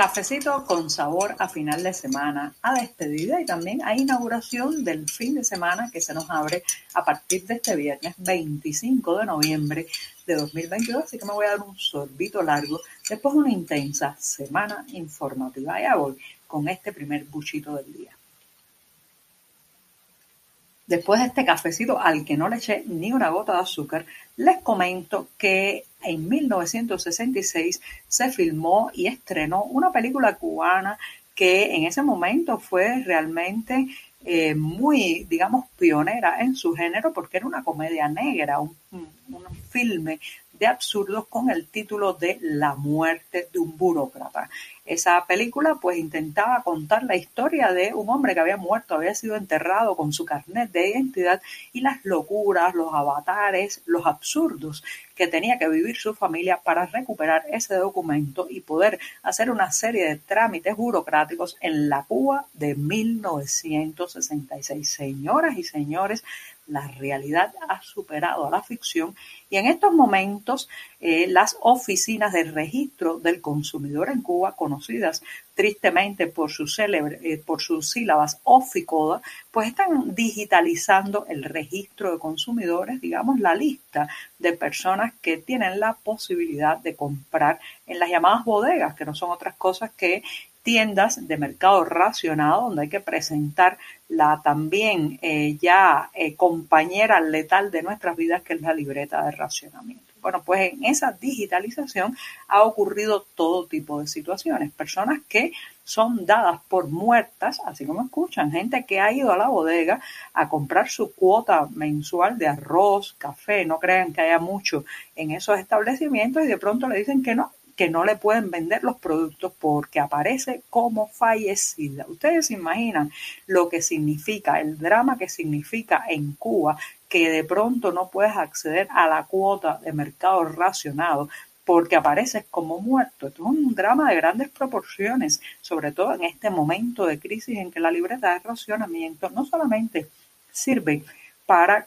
Cafecito con sabor a final de semana, a despedida y también a inauguración del fin de semana que se nos abre a partir de este viernes 25 de noviembre de 2022. Así que me voy a dar un sorbito largo después de una intensa semana informativa. Ya voy con este primer buchito del día. Después de este cafecito al que no le eché ni una gota de azúcar, les comento que en 1966 se filmó y estrenó una película cubana que en ese momento fue realmente eh, muy, digamos, pionera en su género porque era una comedia negra, un, un filme de absurdos con el título de La muerte de un burócrata. Esa película pues intentaba contar la historia de un hombre que había muerto, había sido enterrado con su carnet de identidad y las locuras, los avatares, los absurdos que tenía que vivir su familia para recuperar ese documento y poder hacer una serie de trámites burocráticos en la Cuba de 1966. Señoras y señores, la realidad ha superado a la ficción y en estos momentos eh, las oficinas de registro del consumidor en Cuba, conocidas tristemente por, su célebre, eh, por sus sílabas OFICODA, pues están digitalizando el registro de consumidores, digamos la lista de personas que tienen la posibilidad de comprar en las llamadas bodegas, que no son otras cosas que tiendas de mercado racionado donde hay que presentar la también eh, ya eh, compañera letal de nuestras vidas que es la libreta de racionamiento. Bueno, pues en esa digitalización ha ocurrido todo tipo de situaciones. Personas que son dadas por muertas, así como escuchan, gente que ha ido a la bodega a comprar su cuota mensual de arroz, café, no crean que haya mucho en esos establecimientos y de pronto le dicen que no, que no le pueden vender los productos porque aparece como fallecida. Ustedes se imaginan lo que significa, el drama que significa en Cuba que de pronto no puedes acceder a la cuota de mercado racionado porque apareces como muerto. Esto es un drama de grandes proporciones, sobre todo en este momento de crisis en que la libreta de racionamiento no solamente sirve para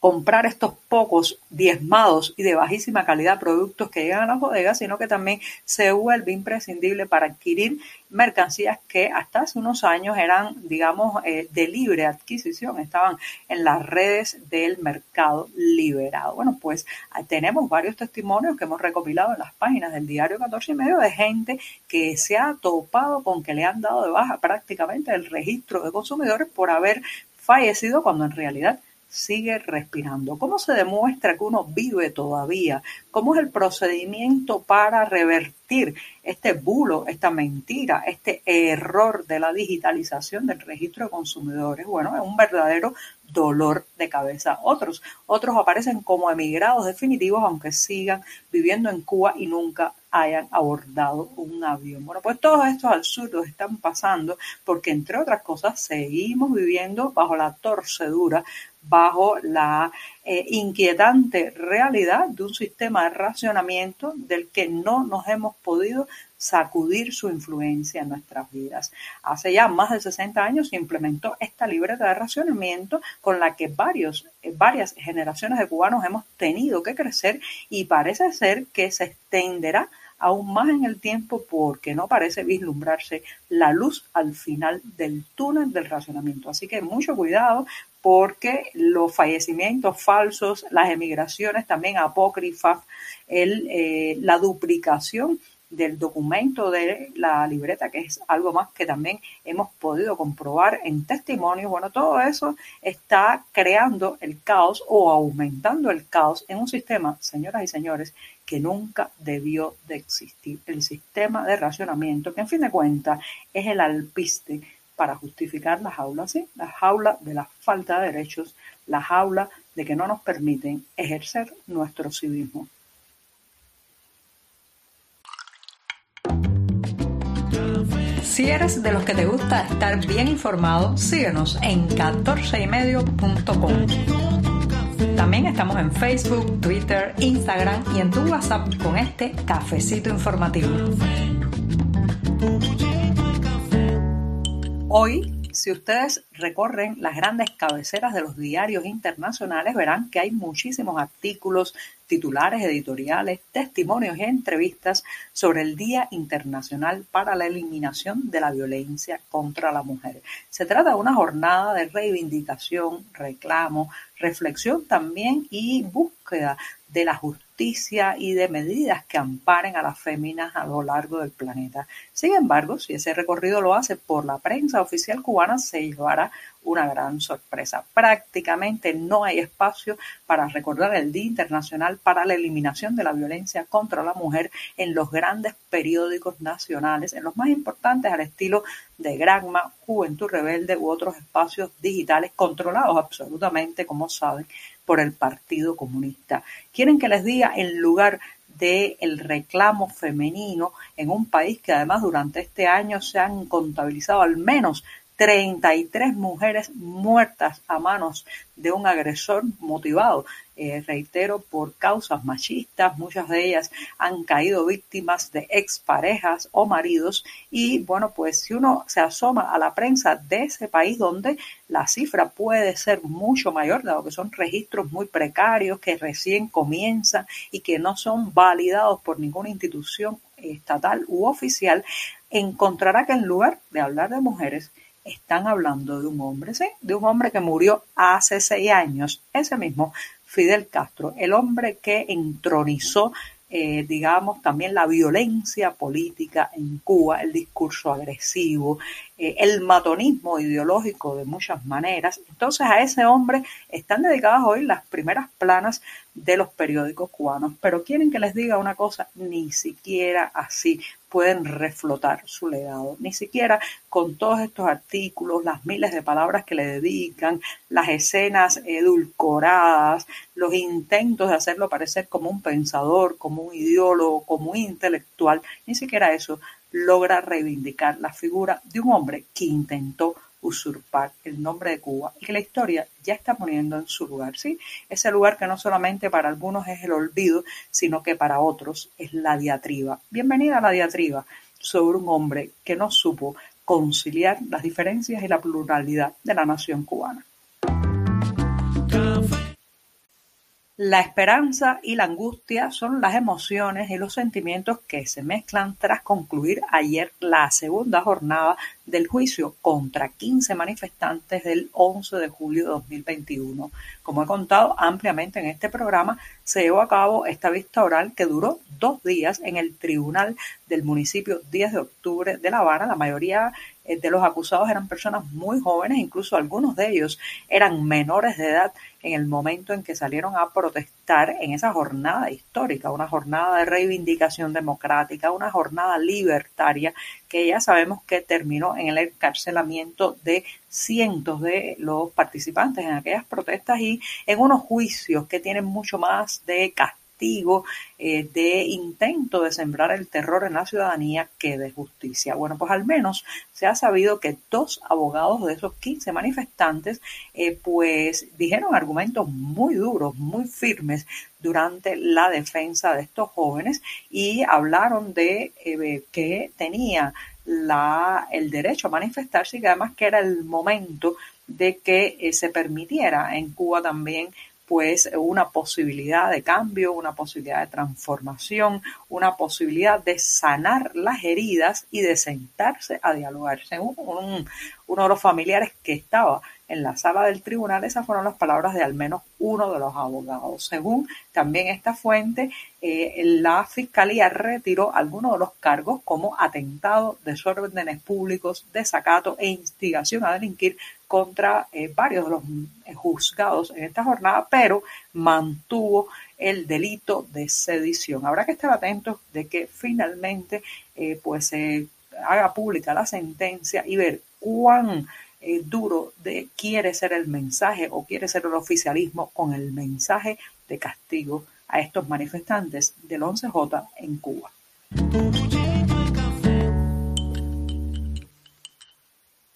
comprar estos pocos diezmados y de bajísima calidad productos que llegan a las bodegas, sino que también se vuelve imprescindible para adquirir mercancías que hasta hace unos años eran, digamos, eh, de libre adquisición, estaban en las redes del mercado liberado. Bueno, pues tenemos varios testimonios que hemos recopilado en las páginas del diario 14 y medio de gente que se ha topado con que le han dado de baja prácticamente el registro de consumidores por haber fallecido cuando en realidad sigue respirando. ¿Cómo se demuestra que uno vive todavía? ¿Cómo es el procedimiento para revertir este bulo, esta mentira, este error de la digitalización del registro de consumidores? Bueno, es un verdadero dolor de cabeza. Otros, otros aparecen como emigrados definitivos, aunque sigan viviendo en Cuba y nunca hayan abordado un avión. Bueno, pues todos estos absurdos están pasando porque, entre otras cosas, seguimos viviendo bajo la torcedura bajo la eh, inquietante realidad de un sistema de racionamiento del que no nos hemos podido sacudir su influencia en nuestras vidas. Hace ya más de 60 años se implementó esta libreta de racionamiento con la que varios, eh, varias generaciones de cubanos hemos tenido que crecer y parece ser que se extenderá aún más en el tiempo porque no parece vislumbrarse la luz al final del túnel del racionamiento. Así que mucho cuidado porque los fallecimientos falsos, las emigraciones también apócrifas, el, eh, la duplicación del documento de la libreta, que es algo más que también hemos podido comprobar en testimonios. Bueno, todo eso está creando el caos o aumentando el caos en un sistema, señoras y señores, que nunca debió de existir. El sistema de racionamiento, que en fin de cuentas es el alpiste para justificar la jaula, ¿sí? La jaula de la falta de derechos, la jaula de que no nos permiten ejercer nuestro civismo. Si eres de los que te gusta estar bien informado, síguenos en 14ymedio.com. También estamos en Facebook, Twitter, Instagram y en tu WhatsApp con este cafecito informativo. Hoy si ustedes recorren las grandes cabeceras de los diarios internacionales, verán que hay muchísimos artículos, titulares editoriales, testimonios y entrevistas sobre el Día Internacional para la Eliminación de la Violencia contra la Mujer. Se trata de una jornada de reivindicación, reclamo, reflexión también y búsqueda de la justicia y de medidas que amparen a las féminas a lo largo del planeta. Sin embargo, si ese recorrido lo hace por la prensa oficial cubana, se llevará una gran sorpresa. Prácticamente no hay espacio para recordar el Día Internacional para la Eliminación de la Violencia contra la Mujer en los grandes periódicos nacionales, en los más importantes al estilo de Granma, Juventud Rebelde u otros espacios digitales controlados absolutamente, como saben, por el Partido Comunista. Quieren que les diga en lugar del el reclamo femenino en un país que además durante este año se han contabilizado al menos 33 mujeres muertas a manos de un agresor motivado, eh, reitero, por causas machistas. Muchas de ellas han caído víctimas de exparejas o maridos. Y bueno, pues si uno se asoma a la prensa de ese país donde la cifra puede ser mucho mayor, dado que son registros muy precarios que recién comienzan y que no son validados por ninguna institución estatal u oficial, encontrará que en lugar de hablar de mujeres, están hablando de un hombre, ¿sí? De un hombre que murió hace seis años, ese mismo Fidel Castro, el hombre que entronizó eh, digamos, también la violencia política en Cuba, el discurso agresivo, eh, el matonismo ideológico de muchas maneras. Entonces a ese hombre están dedicadas hoy las primeras planas de los periódicos cubanos. Pero quieren que les diga una cosa, ni siquiera así pueden reflotar su legado, ni siquiera con todos estos artículos, las miles de palabras que le dedican, las escenas edulcoradas, los intentos de hacerlo parecer como un pensador, como un ideólogo, como un intelectual, ni siquiera eso logra reivindicar la figura de un hombre que intentó usurpar el nombre de Cuba y que la historia ya está poniendo en su lugar, ¿sí? Ese lugar que no solamente para algunos es el olvido, sino que para otros es la diatriba. Bienvenida a la diatriba sobre un hombre que no supo conciliar las diferencias y la pluralidad de la nación cubana. La esperanza y la angustia son las emociones y los sentimientos que se mezclan tras concluir ayer la segunda jornada del juicio contra 15 manifestantes del 11 de julio de 2021. Como he contado ampliamente en este programa, se llevó a cabo esta vista oral que duró dos días en el tribunal del municipio 10 de octubre de La Habana. La mayoría de los acusados eran personas muy jóvenes, incluso algunos de ellos eran menores de edad en el momento en que salieron a protestar en esa jornada histórica, una jornada de reivindicación democrática, una jornada libertaria que ya sabemos que terminó en el encarcelamiento de cientos de los participantes en aquellas protestas y en unos juicios que tienen mucho más de castigo eh, de intento de sembrar el terror en la ciudadanía que de justicia. Bueno, pues al menos se ha sabido que dos abogados de esos 15 manifestantes eh, pues dijeron argumentos muy duros, muy firmes durante la defensa de estos jóvenes y hablaron de eh, que tenía la, el derecho a manifestarse y que además que era el momento de que se permitiera en Cuba también pues una posibilidad de cambio, una posibilidad de transformación, una posibilidad de sanar las heridas y de sentarse a dialogar. Según uno de los familiares que estaba en la sala del tribunal, esas fueron las palabras de al menos uno de los abogados. Según también esta fuente, eh, la fiscalía retiró algunos de los cargos como atentado, desórdenes públicos, desacato e instigación a delinquir contra eh, varios de los eh, juzgados en esta jornada, pero mantuvo el delito de sedición. Habrá que estar atentos de que finalmente pues se haga pública la sentencia y ver cuán eh, duro de quiere ser el mensaje o quiere ser el oficialismo con el mensaje de castigo a estos manifestantes del 11J en Cuba.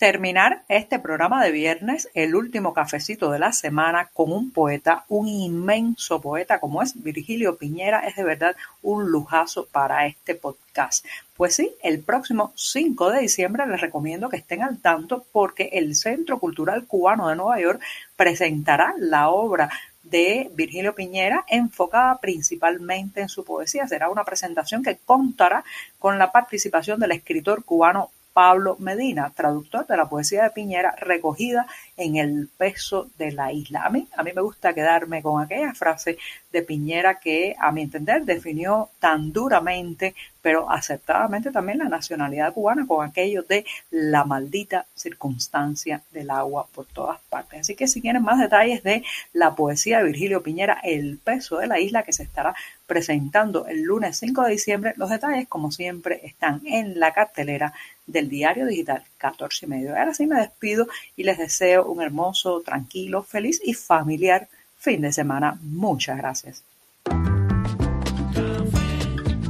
Terminar este programa de viernes, el último cafecito de la semana, con un poeta, un inmenso poeta como es Virgilio Piñera, es de verdad un lujazo para este podcast. Pues sí, el próximo 5 de diciembre les recomiendo que estén al tanto porque el Centro Cultural Cubano de Nueva York presentará la obra de Virgilio Piñera, enfocada principalmente en su poesía. Será una presentación que contará con la participación del escritor cubano Pablo Medina, traductor de la poesía de Piñera recogida en el peso de la isla. A mí, a mí me gusta quedarme con aquella frase de Piñera que, a mi entender, definió tan duramente, pero aceptadamente también la nacionalidad cubana con aquello de la maldita circunstancia del agua por todas partes. Así que si quieren más detalles de la poesía de Virgilio Piñera, El peso de la isla, que se estará presentando el lunes 5 de diciembre, los detalles, como siempre, están en la cartelera del diario digital 14 y medio. Ahora sí me despido y les deseo un hermoso, tranquilo, feliz y familiar fin de semana. Muchas gracias.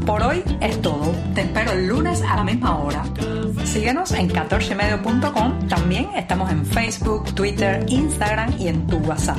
Por hoy es todo. Te espero el lunes a la misma hora. Síguenos en 14medio.com. También estamos en Facebook, Twitter, Instagram y en tu WhatsApp.